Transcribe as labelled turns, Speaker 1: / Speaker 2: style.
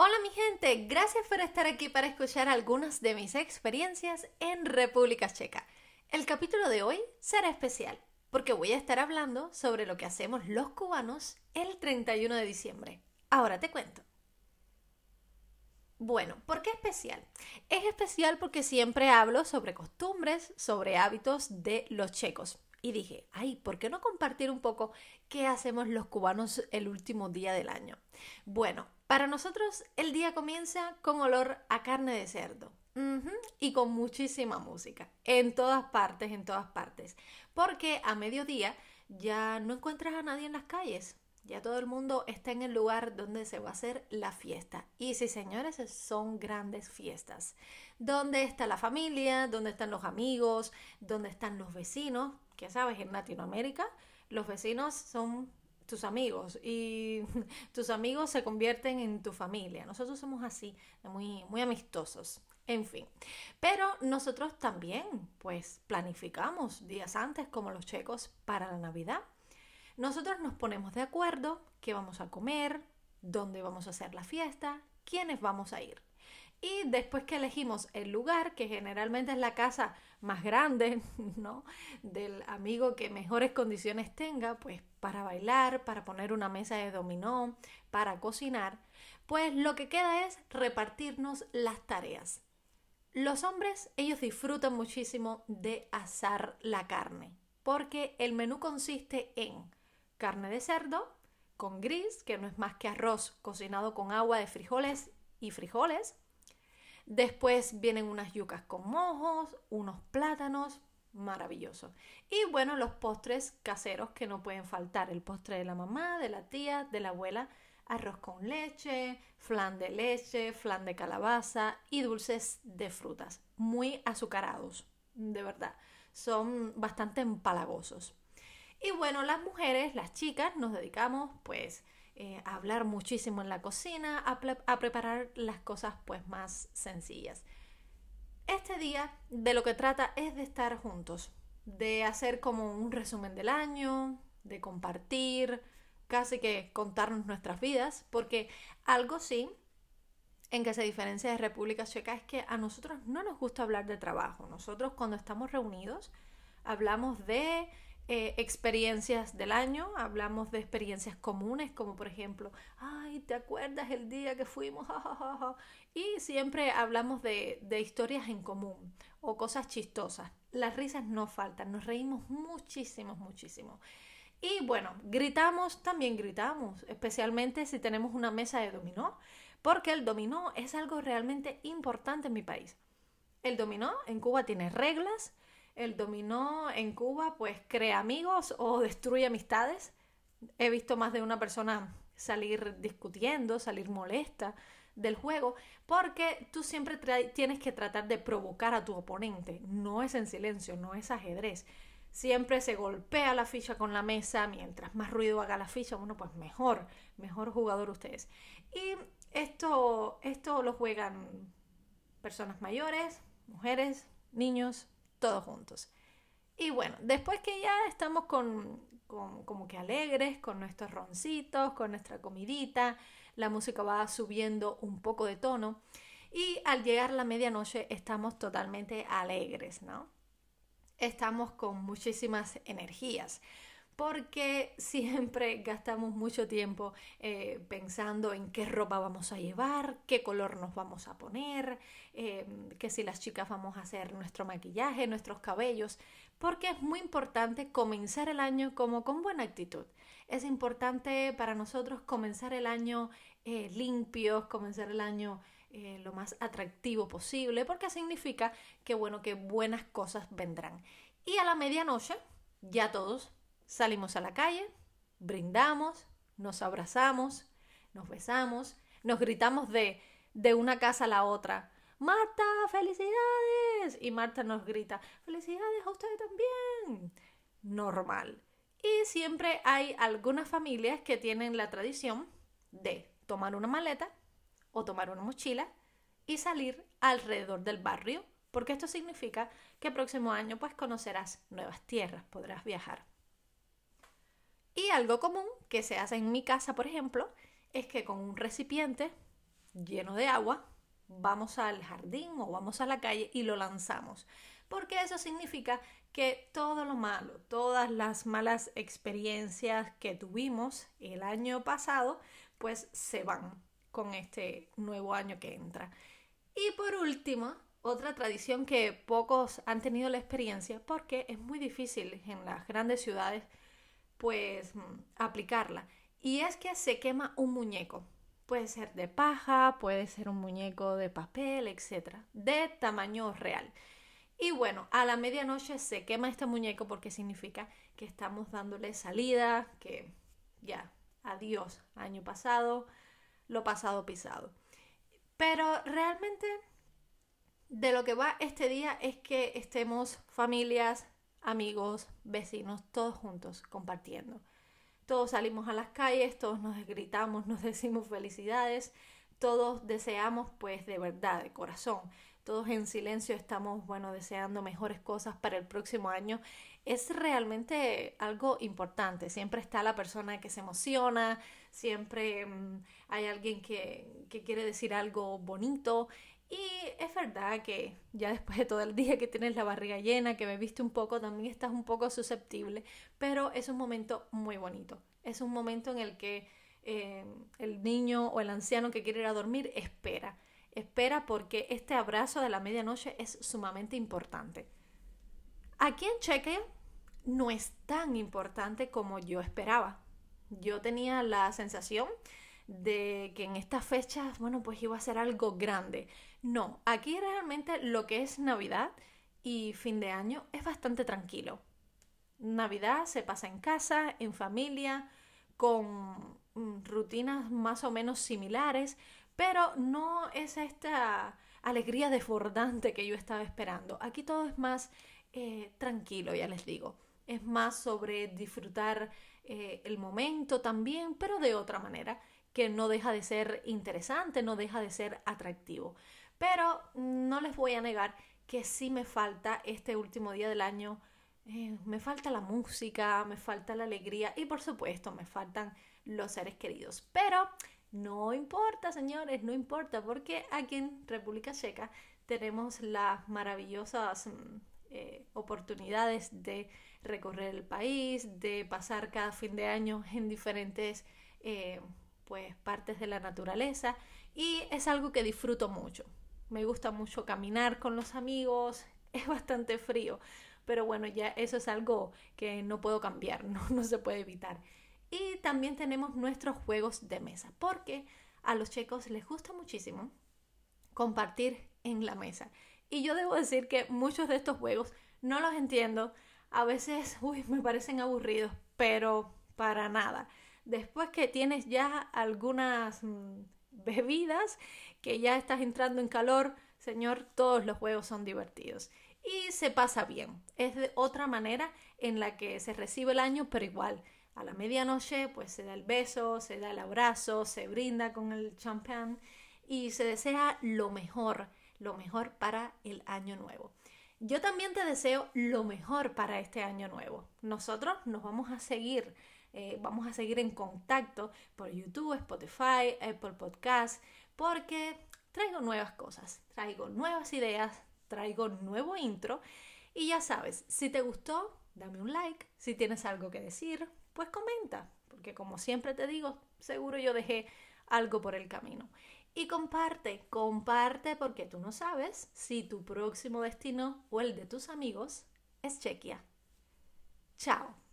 Speaker 1: Hola mi gente, gracias por estar aquí para escuchar algunas de mis experiencias en República Checa. El capítulo de hoy será especial porque voy a estar hablando sobre lo que hacemos los cubanos el 31 de diciembre. Ahora te cuento. Bueno, ¿por qué especial? Es especial porque siempre hablo sobre costumbres, sobre hábitos de los checos. Y dije, ay, ¿por qué no compartir un poco qué hacemos los cubanos el último día del año? Bueno, para nosotros el día comienza con olor a carne de cerdo. Y con muchísima música. En todas partes, en todas partes. Porque a mediodía ya no encuentras a nadie en las calles. Ya todo el mundo está en el lugar donde se va a hacer la fiesta. Y sí, señores, son grandes fiestas. ¿Dónde está la familia? ¿Dónde están los amigos? ¿Dónde están los vecinos? Que sabes, en Latinoamérica los vecinos son tus amigos y tus amigos se convierten en tu familia. Nosotros somos así, muy, muy amistosos. En fin, pero nosotros también, pues, planificamos días antes, como los checos, para la Navidad. Nosotros nos ponemos de acuerdo qué vamos a comer, dónde vamos a hacer la fiesta, quiénes vamos a ir. Y después que elegimos el lugar, que generalmente es la casa más grande, ¿no? Del amigo que mejores condiciones tenga, pues para bailar, para poner una mesa de dominó, para cocinar, pues lo que queda es repartirnos las tareas. Los hombres, ellos disfrutan muchísimo de asar la carne, porque el menú consiste en carne de cerdo con gris, que no es más que arroz cocinado con agua de frijoles y frijoles, Después vienen unas yucas con mojos, unos plátanos, maravilloso. Y bueno, los postres caseros que no pueden faltar. El postre de la mamá, de la tía, de la abuela. Arroz con leche, flan de leche, flan de calabaza y dulces de frutas. Muy azucarados, de verdad. Son bastante empalagosos. Y bueno, las mujeres, las chicas, nos dedicamos pues eh, a hablar muchísimo en la cocina, a, a preparar las cosas pues más sencillas. Este día de lo que trata es de estar juntos, de hacer como un resumen del año, de compartir, casi que contarnos nuestras vidas, porque algo sí en que se diferencia de República Checa es que a nosotros no nos gusta hablar de trabajo. Nosotros cuando estamos reunidos hablamos de eh, experiencias del año, hablamos de experiencias comunes, como por ejemplo, ay, ¿te acuerdas el día que fuimos? y siempre hablamos de, de historias en común o cosas chistosas. Las risas no faltan, nos reímos muchísimo, muchísimo. Y bueno, gritamos, también gritamos, especialmente si tenemos una mesa de dominó, porque el dominó es algo realmente importante en mi país. El dominó en Cuba tiene reglas, el dominó en Cuba pues crea amigos o destruye amistades. He visto más de una persona salir discutiendo, salir molesta del juego, porque tú siempre tienes que tratar de provocar a tu oponente. No es en silencio, no es ajedrez. Siempre se golpea la ficha con la mesa, mientras más ruido haga la ficha, bueno, pues mejor, mejor jugador ustedes. Y esto, esto lo juegan personas mayores, mujeres, niños, todos juntos. Y bueno, después que ya estamos con, como que alegres, con nuestros roncitos, con nuestra comidita, la música va subiendo un poco de tono y al llegar la medianoche estamos totalmente alegres, ¿no? Estamos con muchísimas energías porque siempre gastamos mucho tiempo eh, pensando en qué ropa vamos a llevar, qué color nos vamos a poner, eh, que si las chicas vamos a hacer nuestro maquillaje, nuestros cabellos, porque es muy importante comenzar el año como con buena actitud. Es importante para nosotros comenzar el año eh, limpios, comenzar el año lo más atractivo posible, porque significa que bueno, que buenas cosas vendrán. Y a la medianoche, ya todos Salimos a la calle, brindamos, nos abrazamos, nos besamos, nos gritamos de, de una casa a la otra. Marta, felicidades. Y Marta nos grita, felicidades a usted también. Normal. Y siempre hay algunas familias que tienen la tradición de tomar una maleta o tomar una mochila y salir alrededor del barrio, porque esto significa que el próximo año pues conocerás nuevas tierras, podrás viajar. Y algo común que se hace en mi casa, por ejemplo, es que con un recipiente lleno de agua, vamos al jardín o vamos a la calle y lo lanzamos. Porque eso significa que todo lo malo, todas las malas experiencias que tuvimos el año pasado, pues se van con este nuevo año que entra. Y por último, otra tradición que pocos han tenido la experiencia porque es muy difícil en las grandes ciudades pues mm, aplicarla y es que se quema un muñeco. Puede ser de paja, puede ser un muñeco de papel, etc. De tamaño real. Y bueno, a la medianoche se quema este muñeco porque significa que estamos dándole salida, que ya, adiós, año pasado, lo pasado pisado. Pero realmente de lo que va este día es que estemos familias, amigos, vecinos, todos juntos compartiendo. Todos salimos a las calles, todos nos gritamos, nos decimos felicidades, todos deseamos pues de verdad, de corazón, todos en silencio estamos, bueno, deseando mejores cosas para el próximo año. Es realmente algo importante. Siempre está la persona que se emociona, siempre mm, hay alguien que, que quiere decir algo bonito y es verdad que ya después de todo el día que tienes la barriga llena, que bebiste un poco, también estás un poco susceptible, pero es un momento muy bonito. Es un momento en el que eh, el niño o el anciano que quiere ir a dormir espera. Espera porque este abrazo de la medianoche es sumamente importante. Aquí en Chequia no es tan importante como yo esperaba. Yo tenía la sensación de que en estas fechas, bueno, pues iba a ser algo grande. No, aquí realmente lo que es Navidad y fin de año es bastante tranquilo. Navidad se pasa en casa, en familia, con mm, rutinas más o menos similares, pero no es esta alegría desbordante que yo estaba esperando. Aquí todo es más eh, tranquilo, ya les digo. Es más sobre disfrutar eh, el momento también, pero de otra manera que no deja de ser interesante, no deja de ser atractivo. Pero no les voy a negar que sí me falta este último día del año, eh, me falta la música, me falta la alegría y por supuesto me faltan los seres queridos. Pero no importa, señores, no importa, porque aquí en República Checa tenemos las maravillosas mm, eh, oportunidades de recorrer el país, de pasar cada fin de año en diferentes eh, pues partes de la naturaleza y es algo que disfruto mucho. Me gusta mucho caminar con los amigos, es bastante frío, pero bueno, ya eso es algo que no puedo cambiar, no, no se puede evitar. Y también tenemos nuestros juegos de mesa, porque a los checos les gusta muchísimo compartir en la mesa. Y yo debo decir que muchos de estos juegos no los entiendo, a veces, uy, me parecen aburridos, pero para nada después que tienes ya algunas mm, bebidas, que ya estás entrando en calor, señor, todos los juegos son divertidos. Y se pasa bien. Es de otra manera en la que se recibe el año, pero igual. A la medianoche, pues se da el beso, se da el abrazo, se brinda con el champán y se desea lo mejor, lo mejor para el año nuevo. Yo también te deseo lo mejor para este año nuevo. Nosotros nos vamos a seguir eh, vamos a seguir en contacto por YouTube, Spotify, Apple Podcast, porque traigo nuevas cosas, traigo nuevas ideas, traigo nuevo intro y ya sabes, si te gustó, dame un like, si tienes algo que decir, pues comenta, porque como siempre te digo, seguro yo dejé algo por el camino. Y comparte, comparte porque tú no sabes si tu próximo destino o el de tus amigos es Chequia. Chao.